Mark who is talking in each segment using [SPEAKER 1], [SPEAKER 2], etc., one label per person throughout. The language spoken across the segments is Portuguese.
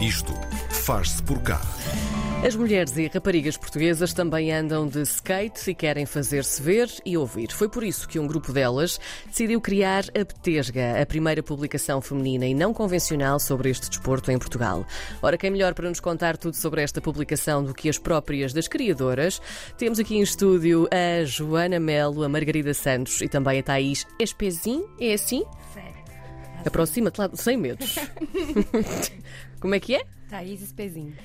[SPEAKER 1] Isto faz-se por cá.
[SPEAKER 2] As mulheres e raparigas portuguesas também andam de skate e querem fazer-se ver e ouvir. Foi por isso que um grupo delas decidiu criar a Betesga, a primeira publicação feminina e não convencional sobre este desporto em Portugal. Ora, quem melhor para nos contar tudo sobre esta publicação do que as próprias das criadoras? Temos aqui em estúdio a Joana Melo, a Margarida Santos e também a Thaís Espezin. É assim?
[SPEAKER 3] Sério.
[SPEAKER 2] Aproxima-te lá, sem medos. Como é que é?
[SPEAKER 3] Thaís Espezinho.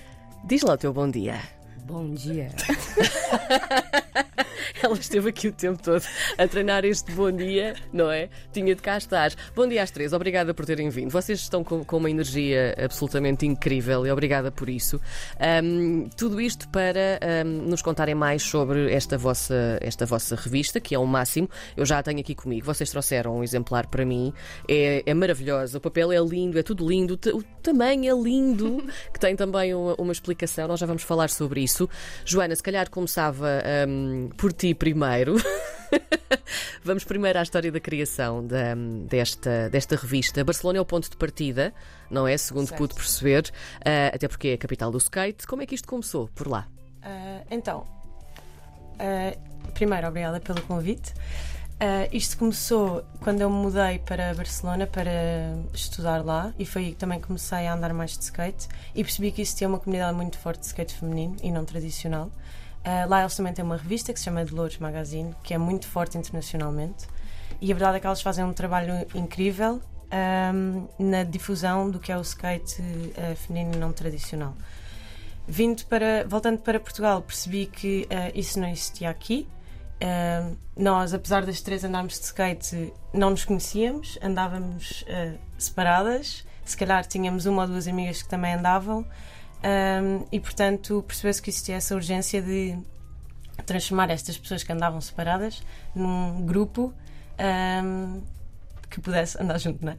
[SPEAKER 2] Diz lá o teu bom dia.
[SPEAKER 3] Bom dia.
[SPEAKER 2] Ela esteve aqui o tempo todo a treinar este bom dia, não é? Tinha de cá estar. Bom dia às três, obrigada por terem vindo. Vocês estão com, com uma energia absolutamente incrível e obrigada por isso. Ahm, tudo isto para ahm, nos contarem mais sobre esta vossa, esta vossa revista, que é o máximo. Eu já a tenho aqui comigo. Vocês trouxeram um exemplar para mim. É, é maravilhosa, o papel é lindo, é tudo lindo, o tamanho é lindo, que tem também uma, uma explicação. Nós já vamos falar sobre isso. Joana, se calhar começava ahm, por ti primeiro. Vamos primeiro à história da criação da- desta, desta revista. Barcelona é o ponto de partida, não é? Segundo
[SPEAKER 4] Certo.
[SPEAKER 2] pude perceber, ah, até porque é a capital do skate. Como é que isto começou por lá?
[SPEAKER 4] Ah, então, ah, primeiro, obrigada pelo convite. Isto começou quando eu me mudei para Barcelona para estudar lá e foi aí que também comecei a andar mais de skate e percebi que existia uma comunidade muito forte de skate feminino e não tradicional. Ah, lá eles também têm uma revista que se chama Dolores Magazine, que é muito forte internacionalmente e a verdade é que elas fazem um trabalho incrível ahm, na difusão do que é o skate ah, feminino não tradicional. Vindo para, voltando para Portugal, percebi que ah, isso não existia aqui. Ah, nós, apesar das três andarmos de skate, não nos conhecíamos, andávamos separadas. Se calhar tínhamos uma ou duas amigas que também andavam, Ah, e portanto percebeu-se que existia essa urgência de transformar estas pessoas que andavam separadas num grupo ah, que pudesse andar junto, não é?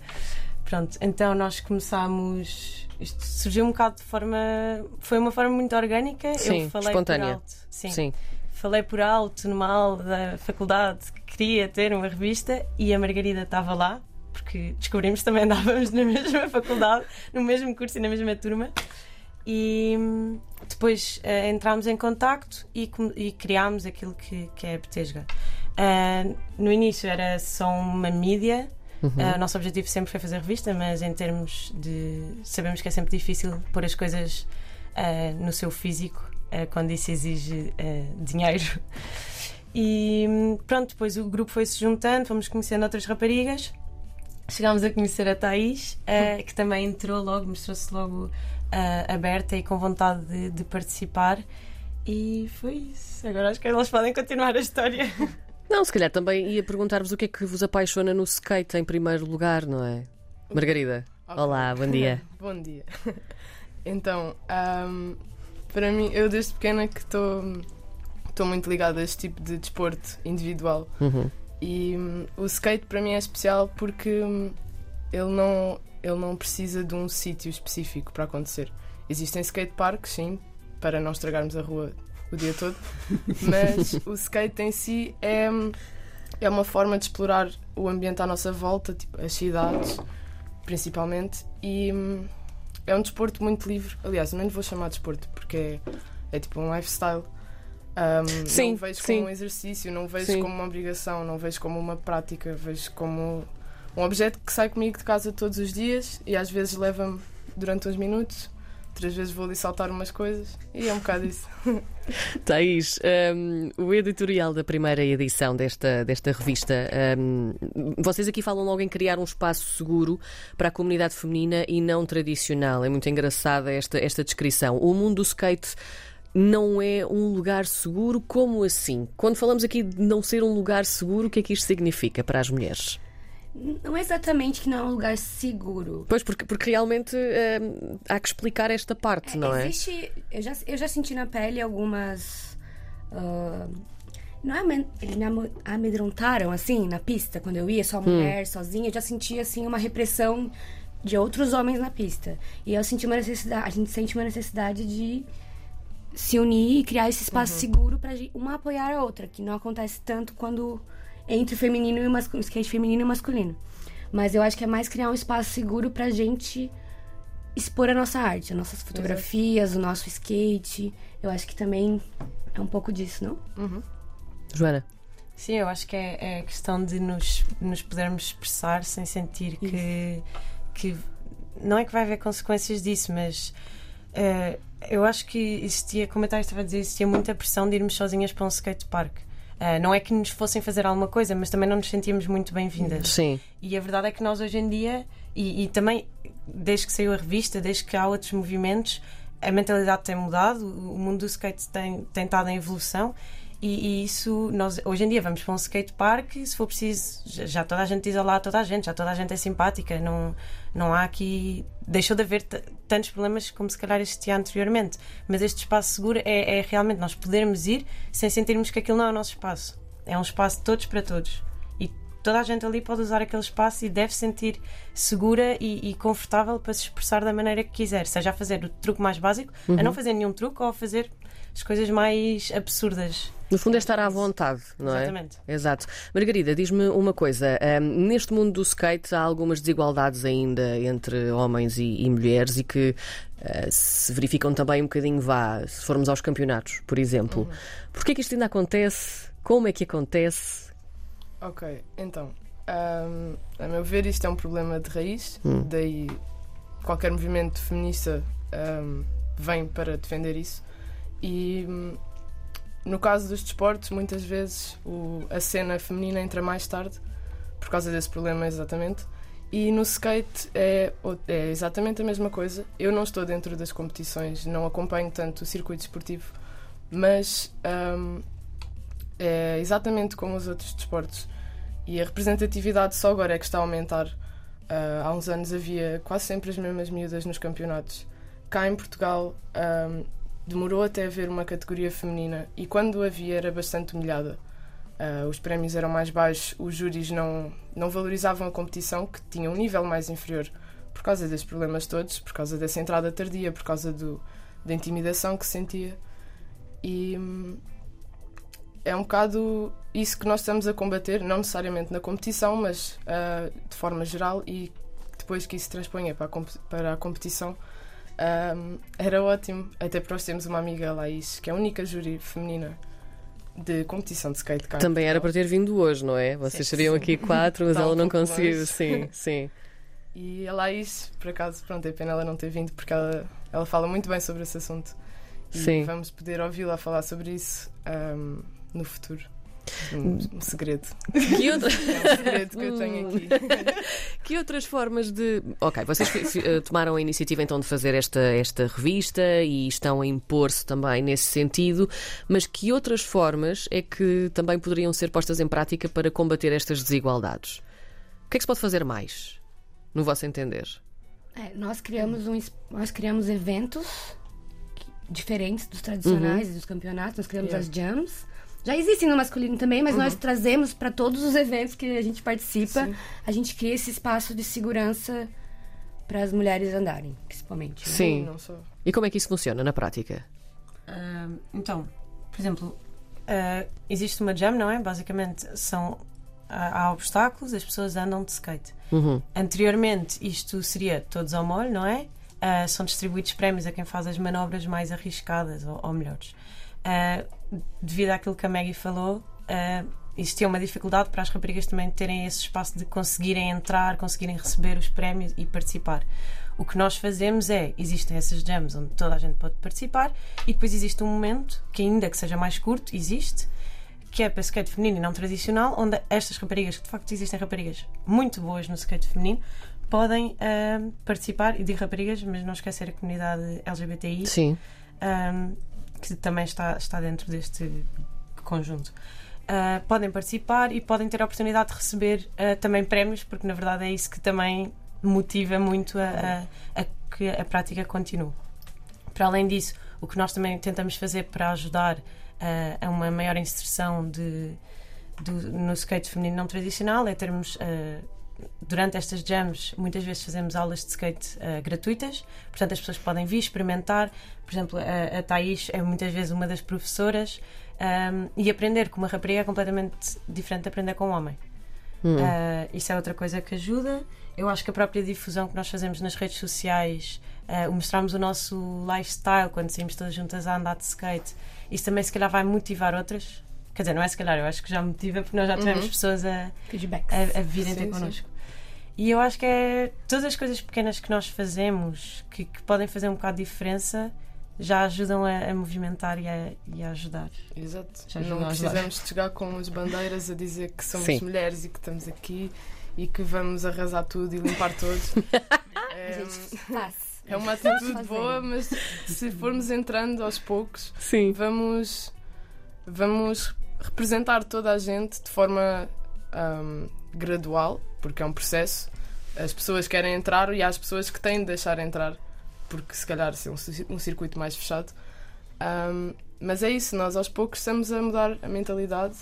[SPEAKER 4] Pronto, então nós começámos. Isto surgiu um bocado de forma. Foi uma forma muito orgânica.
[SPEAKER 2] Sim,
[SPEAKER 4] Eu falei
[SPEAKER 2] espontânea.
[SPEAKER 4] por alto. Sim, Falei por alto numa aula da faculdade que queria ter uma revista e a Margarida estava lá, porque descobrimos que também andávamos na mesma faculdade, no mesmo curso e na mesma turma. E hum, depois eh, entrámos em contacto e, e criámos aquilo que, que é a Betesga. Ah, no início era só uma mídia,
[SPEAKER 2] Uhum.
[SPEAKER 4] ah, o nosso objetivo sempre foi fazer revista, mas em termos de. Sabemos que é sempre difícil pôr as coisas no seu físico quando isso exige dinheiro. E hum, pronto, depois o grupo foi se juntando, fomos conhecendo outras raparigas. Chegámos a conhecer a Thaís, ah, que também entrou logo, mostrou-se logo ah, aberta e com vontade de, de participar. E foi isso. Agora acho que elas podem continuar a história.
[SPEAKER 2] Não, se calhar também ia perguntar-vos o que é que vos apaixona no skate em primeiro lugar, não é? Margarida. Olá, bom dia.
[SPEAKER 5] Bom dia. Então, ahm, para mim, eu desde pequena que estou estou muito ligada a este tipo de desporto individual.
[SPEAKER 2] Uhum.
[SPEAKER 5] E hum, o skate para mim é especial porque hum, ele não, ele não precisa de um sítio específico para acontecer. Existem skateparks, sim, para não estragarmos a rua o dia todo, mas o skate em si é, é uma forma de explorar o ambiente à nossa volta, tipo as cidades, principalmente, e hum, é um desporto muito livre. Aliás, eu nem lhe vou chamar de desporto porque é, é tipo um lifestyle. Um,
[SPEAKER 2] Sim,
[SPEAKER 5] não vejo
[SPEAKER 2] sim.
[SPEAKER 5] como um exercício, não vejo
[SPEAKER 2] Sim.
[SPEAKER 5] como uma obrigação, não vejo como uma prática, vejo como um objeto que sai comigo de casa todos os dias e às vezes leva-me durante uns minutos, outras vezes vou ali saltar umas coisas e é um bocado isso.
[SPEAKER 2] Thaís, hum, o editorial da primeira edição desta, desta revista, hum, vocês aqui falam logo em criar um espaço seguro para a comunidade feminina e não tradicional. É muito engraçada esta, esta descrição. O mundo do skate não é um lugar seguro, como assim? Quando falamos aqui de não ser um lugar seguro, o que é que isto significa para as mulheres?
[SPEAKER 3] Não é exatamente que não é um lugar seguro.
[SPEAKER 2] Pois, porque, porque realmente hum, há que explicar esta parte, não é?
[SPEAKER 3] Existe. Eu já, eu já senti na pele algumas. ah, não é eles me amedrontaram assim na pista, quando eu ia só mulher, sozinha, eu já sentia assim uma repressão de outros homens na pista. E eu senti uma necessidade, a gente sente uma necessidade de se unir e criar esse espaço seguro pra gente- uma apoiar a outra, que não acontece tanto quando entre o feminino e o masculino, skate feminino e masculino. Mas eu acho que é mais criar um espaço seguro pra gente expor a nossa arte, as nossas fotografias, o nosso skate. Eu acho que também é um pouco disso, não?
[SPEAKER 2] Joana?
[SPEAKER 4] Sim, eu acho que é, é questão de nos, nos podermos expressar sem sentir que, que. Não é que vai haver consequências disso, mas. eh, eu acho que existia, como eu estava a dizer, existia muita pressão de irmos sozinhas para um skatepark. Eh, não é que nos fossem fazer alguma coisa, mas também não nos sentíamos muito bem-vindas.
[SPEAKER 2] Sim.
[SPEAKER 4] E a verdade é que nós hoje em dia, e, e também desde que saiu a revista, desde que há outros movimentos, a mentalidade tem mudado, o mundo do skate tem, tem estado em evolução. E, e isso, nós hoje em dia vamos para um skatepark e se for preciso, já, toda a gente diz olá a toda a gente, já toda a gente é simpática, não, não há aqui. Deixou de haver tantos problemas como se calhar existia anteriormente. Mas este espaço seguro é, é realmente nós podermos ir sem sentirmos que aquilo não é o nosso espaço. É um espaço de todos para todos. E toda a gente ali pode usar aquele espaço e deve se sentir segura e, e confortável para se expressar da maneira que quiser, seja a fazer o truque mais básico, a não fazer nenhum truque ou a fazer as coisas mais absurdas.
[SPEAKER 2] No fundo é estar à vontade, não é?
[SPEAKER 4] Exatamente.
[SPEAKER 2] Exato. Margarida, diz-me uma coisa. ahm, neste mundo do skate há algumas desigualdades ainda entre homens e, e mulheres e que ah, se verificam também um bocadinho, vá, se formos aos campeonatos, por exemplo. Porquê é que isto ainda acontece? Como é que acontece?
[SPEAKER 5] Ok, então, ahm, a meu ver, isto é um problema de raiz, daí qualquer movimento feminista ahm, vem para defender isso. E hum, no caso dos desportos, muitas vezes o- a cena feminina entra mais tarde, por causa desse problema, exatamente. E no skate é, é exatamente a mesma coisa. Eu não estou dentro das competições, não acompanho tanto o circuito esportivo, mas ahm, é exatamente como os outros desportos. E a representatividade só agora é que está a aumentar. Ah, há uns anos havia quase sempre as mesmas miúdas nos campeonatos. Cá em Portugal ahm, demorou até haver uma categoria feminina e quando havia era bastante humilhada. Ah, os prémios eram mais baixos, os júris não, não valorizavam a competição, que tinha um nível mais inferior por causa desses problemas todos, por causa dessa entrada tardia, por causa do, da intimidação que se sentia. E hum, é um bocado isso que nós estamos a combater, não necessariamente na competição, mas ah, de forma geral e depois que isso se transponha para a, para a competição, ah, era ótimo. Até porque nós temos uma amiga, a Laís, que é a única júri feminina de competição de skate cá.
[SPEAKER 2] Também era para ter vindo hoje, não é? Vocês
[SPEAKER 5] Sim,
[SPEAKER 2] seriam
[SPEAKER 5] sim.
[SPEAKER 2] aqui quatro, mas
[SPEAKER 5] um
[SPEAKER 2] ela não conseguiu.
[SPEAKER 5] longe.
[SPEAKER 2] Sim, sim.
[SPEAKER 5] E a Laís, por acaso, pronto, é pena ela não ter vindo, porque ela, ela fala muito bem sobre esse assunto. E
[SPEAKER 2] Sim.
[SPEAKER 5] vamos poder ouvi-la falar sobre isso ah, no futuro. Um, um segredo.
[SPEAKER 2] Que, outra-
[SPEAKER 5] É um segredo que eu tenho aqui.
[SPEAKER 2] que outras formas de. Ok, vocês eh, tomaram a iniciativa então de fazer esta, esta revista e estão a impor-se também nesse sentido, mas que outras formas é que também poderiam ser postas em prática para combater estas desigualdades? O que é que se pode fazer mais, no vosso entender?
[SPEAKER 3] É, nós criamos um, nós criamos eventos diferentes dos tradicionais e dos campeonatos. Nós criamos
[SPEAKER 5] Yeah.
[SPEAKER 3] as jams. Já existem no masculino também, mas nós trazemos para todos os eventos que a gente participa.
[SPEAKER 5] Sim.
[SPEAKER 3] A gente cria esse espaço de segurança para as mulheres andarem, principalmente. né?
[SPEAKER 2] Sim. E como é que isso funciona na prática?
[SPEAKER 4] Ah, então, por exemplo, ah, existe uma jam, não é? Basicamente são há, há obstáculos, as pessoas andam de skate.
[SPEAKER 2] Uhum.
[SPEAKER 4] Anteriormente isto seria todos ao molho, não é? Ah, são distribuídos prémios a quem faz as manobras mais arriscadas ou, ou melhores. Ah, devido àquilo que a Maggie falou, ah, existia uma dificuldade para as raparigas também terem esse espaço de conseguirem entrar, conseguirem receber os prémios e participar. O que nós fazemos é, existem essas jams onde toda a gente pode participar e depois existe um momento, que ainda que seja mais curto, existe, que é para skate feminino e não tradicional, onde estas raparigas, que de facto existem raparigas muito boas no skate feminino, podem ah, participar, e digo raparigas, mas não esquecer a comunidade LGBTI,
[SPEAKER 2] Sim.
[SPEAKER 4] um, que também está, está dentro deste conjunto. Uh, podem participar e podem ter a oportunidade de receber uh, também prémios, porque na verdade é isso que também motiva muito a, a- a que a prática continue. Para além disso, o que nós também tentamos fazer para ajudar uh, a uma maior inserção de, do- no skate feminino não tradicional é termos. Durante estas jams, muitas vezes fazemos aulas de skate uh, gratuitas, portanto, as pessoas podem vir experimentar. Por exemplo, a, a Thaís é muitas vezes uma das professoras um, e aprender com uma rapariga é completamente diferente de aprender com um homem. Uh, isso é outra coisa que ajuda. Eu acho que a própria difusão que nós fazemos nas redes sociais, uh, mostrarmos o nosso lifestyle quando saímos todas juntas a andar de skate, isso também se calhar vai motivar outras. Quer dizer, não é se calhar, eu acho que já motiva porque nós já tivemos pessoas a, a, a virem ter connosco. E eu acho que é todas as coisas pequenas que nós fazemos que, que podem fazer um bocado de diferença já ajudam a, a movimentar e a, e a ajudar.
[SPEAKER 5] Exato.
[SPEAKER 4] Já
[SPEAKER 5] não precisamos de chegar com as bandeiras a dizer que somos
[SPEAKER 2] Sim.
[SPEAKER 5] mulheres e que estamos aqui e que vamos arrasar tudo e limpar todos. é, é uma atitude boa, mas se formos entrando aos poucos,
[SPEAKER 2] Sim.
[SPEAKER 5] vamos, vamos representar toda a gente de forma ahm, gradual, porque é um processo. As pessoas querem entrar e há as pessoas que têm de deixar entrar, porque se calhar é um, um circuito mais fechado. Ahm, mas é isso, nós aos poucos estamos a mudar a mentalidade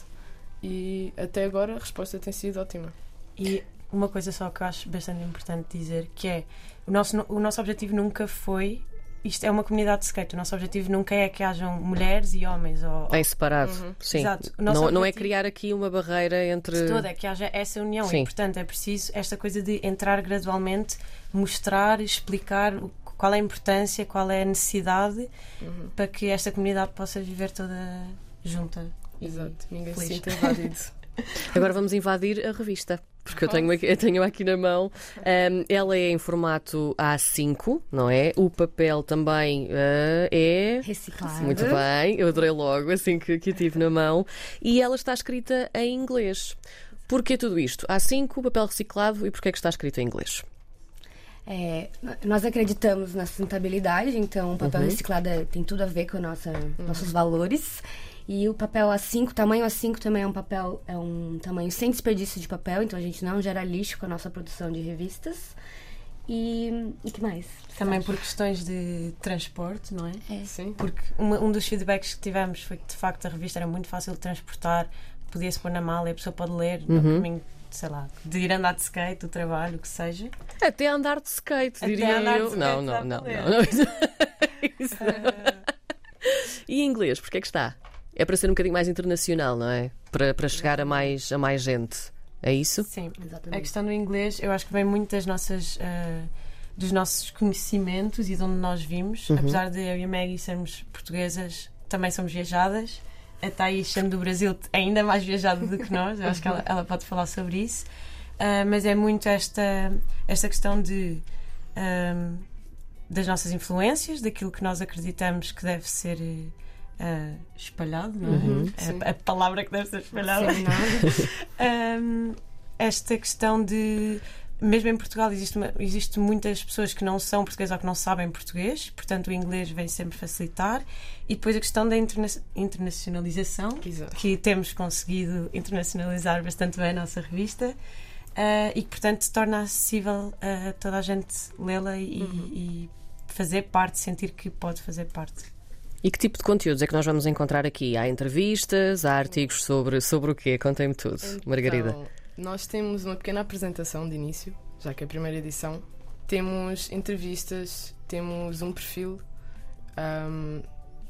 [SPEAKER 5] e até agora a resposta tem sido ótima.
[SPEAKER 4] E uma coisa só que eu acho bastante importante dizer, que é o nosso, o nosso objetivo nunca foi. Isto é uma comunidade de skate. O nosso objetivo nunca é que hajam mulheres e homens. Ou,
[SPEAKER 2] Em separado.
[SPEAKER 5] Uhum.
[SPEAKER 2] Sim.
[SPEAKER 4] Exato. O nosso
[SPEAKER 2] Não, não é
[SPEAKER 4] objetivo-
[SPEAKER 2] criar aqui uma barreira entre.
[SPEAKER 4] de toda, é que haja essa união.
[SPEAKER 2] Sim.
[SPEAKER 4] E, portanto, é preciso esta coisa de entrar gradualmente, mostrar, explicar o- qual é a importância, qual é a necessidade
[SPEAKER 5] Uhum.
[SPEAKER 4] para que esta comunidade possa viver toda junta.
[SPEAKER 5] Exato, ninguém se sinta invadido.
[SPEAKER 2] Agora vamos invadir a revista. Porque eu tenho aqui, eu tenho aqui na mão. Ahm, ela é em formato A5, não é? O papel também ah, é.
[SPEAKER 3] Reciclado.
[SPEAKER 2] Muito bem, eu adorei logo assim que, que tive na mão. E ela está escrita em inglês. Porquê tudo isto? A5, papel reciclado e porquê é que está escrito em inglês?
[SPEAKER 3] É, nós acreditamos na sustentabilidade, então o papel
[SPEAKER 2] Uhum.
[SPEAKER 3] reciclado é- tem tudo a ver com nossa, nossos valores. E o papel A5, tamanho A5 também é um papel, é um tamanho sem desperdício de papel, então a gente não gera lixo com a nossa produção de revistas. E o que mais?
[SPEAKER 4] Também por questões de transporte, não é?
[SPEAKER 5] Sim.
[SPEAKER 4] Porque uma- um dos feedbacks que tivemos foi que de facto a revista era muito fácil de transportar, podia-se pôr na mala e a pessoa pode ler no
[SPEAKER 2] Uhum.
[SPEAKER 4] caminho, sei lá, de ir andar de skate, do trabalho, o que seja.
[SPEAKER 2] Até andar de skate,
[SPEAKER 4] Até
[SPEAKER 2] diria
[SPEAKER 4] andar de
[SPEAKER 2] eu.
[SPEAKER 4] skate
[SPEAKER 2] não, não, não, não, não. Isso não. E em inglês, porquê é que está? É para ser um bocadinho mais internacional, não é? Para, para chegar a mais, a mais gente. É isso?
[SPEAKER 4] Sim. A
[SPEAKER 3] Exatamente.
[SPEAKER 4] questão do inglês, eu acho que vem muito das nossas, ah, dos nossos conhecimentos e de onde nós vimos.
[SPEAKER 2] Uhum.
[SPEAKER 4] Apesar de eu e a Maggie sermos portuguesas, também somos viajadas. A Thaís, sendo do Brasil, é ainda mais viajada do que nós. Eu acho que ela, ela pode falar sobre isso. Ah, mas é muito esta, esta questão de. ah, das nossas influências, daquilo que nós acreditamos que deve ser ah, espalhado, não é?
[SPEAKER 2] Uhum.
[SPEAKER 4] A, a palavra que deve ser espalhada.
[SPEAKER 3] Sim, não?
[SPEAKER 4] Um, esta questão de. Mesmo em Portugal existe, uma- existe muitas pessoas que não são portuguesas ou que não sabem português, portanto o inglês vem sempre facilitar. E depois a questão da interna- internacionalização,
[SPEAKER 5] Exato.
[SPEAKER 4] que temos conseguido internacionalizar bastante bem a nossa revista ah, e que portanto se torna acessível a toda a gente lê-la e, e fazer parte, sentir que pode fazer parte.
[SPEAKER 2] E que tipo de conteúdos é que nós vamos encontrar aqui? Há entrevistas, há artigos sobre, sobre o quê? Contem-me tudo, Margarida.
[SPEAKER 5] Então, nós temos uma pequena apresentação de início, já que é a primeira edição. Temos entrevistas, temos um perfil, ahm,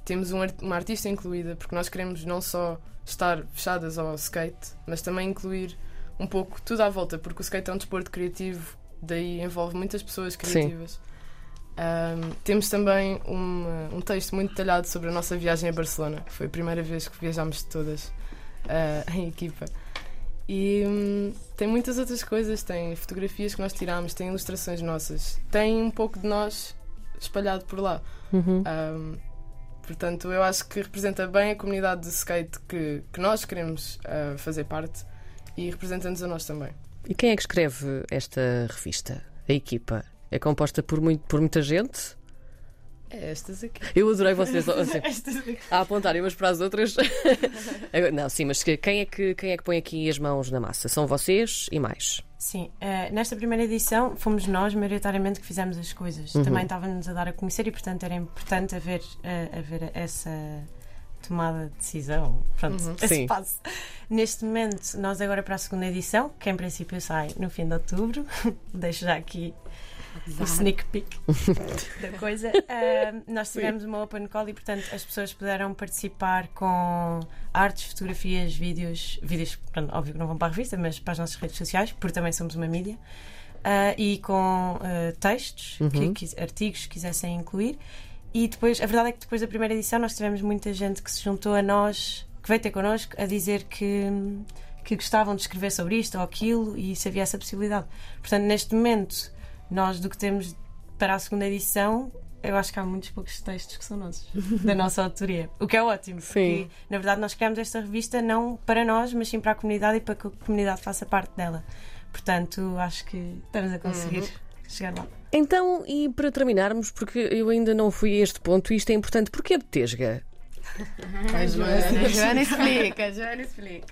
[SPEAKER 5] temos um uma artista incluída, porque nós queremos não só estar fechadas ao skate, mas também incluir um pouco tudo à volta, porque o skate é um desporto criativo, daí envolve muitas pessoas criativas. Ahm, temos também uma- um texto muito detalhado sobre a nossa viagem a Barcelona, que foi a primeira vez que viajámos todas ah, em equipa. E hum, tem muitas outras coisas, tem fotografias que nós tiramos, tem ilustrações nossas, tem um pouco de nós espalhado por lá.
[SPEAKER 2] Uhum.
[SPEAKER 5] Um, portanto, eu acho que representa bem a comunidade de skate que, que nós queremos uh, fazer parte e representa-nos a nós também.
[SPEAKER 2] E quem é que escreve esta revista? A equipa? É composta por, muito, por muita gente?
[SPEAKER 5] É estas aqui.
[SPEAKER 2] Eu adorei vocês assim,
[SPEAKER 4] Estas aqui.
[SPEAKER 2] a apontarem umas para as outras. Não, sim, mas que- quem é, que, quem é que põe aqui as mãos na massa? São vocês e mais.
[SPEAKER 4] Sim, eh, nesta primeira edição fomos nós, maioritariamente, que fizemos as coisas.
[SPEAKER 2] Uhum.
[SPEAKER 4] Também estávamos a dar a conhecer e, portanto, era importante haver, eh, haver essa tomada de decisão. Pronto,
[SPEAKER 5] Uhum.
[SPEAKER 4] esse
[SPEAKER 2] Sim.
[SPEAKER 4] passo. Neste momento, nós agora para a segunda edição, que em princípio sai no fim de outubro, deixo já aqui o sneak peek da coisa. Uh, nós tivemos uma open call e, portanto, as pessoas puderam participar com artes, fotografias, vídeos, vídeos, pronto, óbvio que não vão para a revista, mas para as nossas redes sociais, porque também somos uma mídia, uh, e com uh, textos,
[SPEAKER 2] Uhum.
[SPEAKER 4] que- artigos que quisessem incluir. E depois, a verdade é que depois da primeira edição, nós tivemos muita gente que se juntou a nós, que veio ter connosco, a dizer que, que gostavam de escrever sobre isto ou aquilo e se havia essa possibilidade. Portanto, neste momento, nós do que temos para a segunda edição, eu acho que há muitos poucos textos que são nossos, da nossa autoria. O que é ótimo, porque
[SPEAKER 2] Sim.
[SPEAKER 4] na verdade nós criamos esta revista não para nós, mas sim para a comunidade e para que a comunidade faça parte dela. Portanto, acho que estamos a conseguir chegar lá.
[SPEAKER 2] Então, e para terminarmos, porque eu ainda não fui a este ponto, e isto é importante, porquê Betesga?
[SPEAKER 5] A Joana,
[SPEAKER 3] A Joana explica, a Joana explica.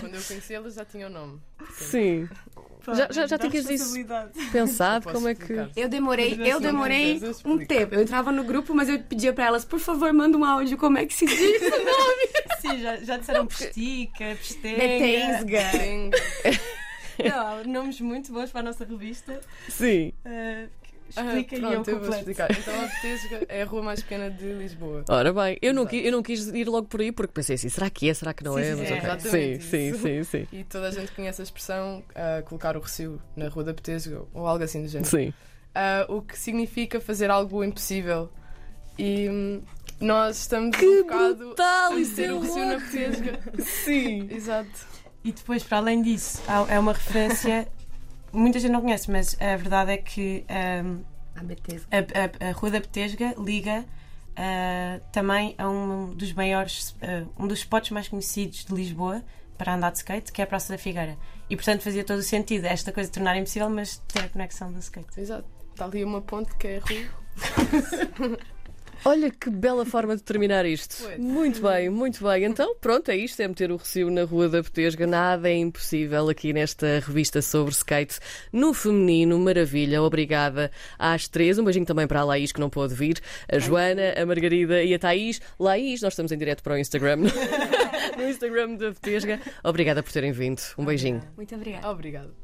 [SPEAKER 5] quando eu conheci ela já tinha o nome.
[SPEAKER 2] Sim. Já- já- já tinhas isso? Pensado como é que.
[SPEAKER 3] Eu demorei, eu
[SPEAKER 5] assim,
[SPEAKER 3] demorei um tempo. Eu entrava no grupo, mas eu pedia pra elas, por favor, manda um áudio, como é que se diz?
[SPEAKER 4] Sim, já, já disseram pestica, pestenga.
[SPEAKER 3] Betesga.
[SPEAKER 5] Tem-
[SPEAKER 4] Não, nomes muito bons para a nossa revista.
[SPEAKER 2] Sim.
[SPEAKER 4] Uh,
[SPEAKER 5] Ah,
[SPEAKER 4] explica eu
[SPEAKER 5] pronto, eu vou explicar. Então a Betesga é a rua mais pequena de Lisboa.
[SPEAKER 2] Ora bem, eu não, quis, eu não quis ir logo por aí porque pensei assim, será que é? Será que não
[SPEAKER 4] Sim,
[SPEAKER 2] é?
[SPEAKER 4] sim,
[SPEAKER 2] Mas
[SPEAKER 4] sim,
[SPEAKER 2] ok.
[SPEAKER 5] exatamente
[SPEAKER 2] sim,
[SPEAKER 5] isso.
[SPEAKER 2] sim, sim,
[SPEAKER 5] E toda a gente conhece a expressão ah, colocar o recio na rua da Betesga ou algo assim do género.
[SPEAKER 2] sim. Sim.
[SPEAKER 5] Ah, o que significa fazer algo impossível. E hum, nós estamos
[SPEAKER 2] Que
[SPEAKER 5] um bocado
[SPEAKER 2] brutal,
[SPEAKER 5] a
[SPEAKER 2] isso
[SPEAKER 5] meter
[SPEAKER 2] é
[SPEAKER 5] o recio na. Betesga.
[SPEAKER 2] Sim.
[SPEAKER 5] Exato.
[SPEAKER 4] E depois, para além disso, é uma referência. Muita gente não conhece, mas a verdade é que um, A a- a Rua da Betesga liga uh, também a um dos maiores, uh, um dos spots mais conhecidos de Lisboa para andar de skate, que é a Praça da Figueira. E portanto fazia todo o sentido esta coisa de tornar impossível, mas ter a conexão do skate.
[SPEAKER 5] Exato. Está ali uma ponte que é a rua.
[SPEAKER 2] Olha que bela forma de terminar isto.
[SPEAKER 5] Pois.
[SPEAKER 2] Muito bem, muito bem. Então, pronto, é isto: é meter o recio na Rua da Betesga. Nada é impossível aqui nesta revista sobre skate no feminino. Maravilha. Obrigada às três. Um beijinho também para a Laís, que não pôde vir, a Joana, a Margarida e a Thaís. Laís, nós estamos em direto para o Instagram. no Instagram da Betesga. Obrigada por terem vindo. Um beijinho.
[SPEAKER 3] Muito obrigada.
[SPEAKER 5] Obrigada.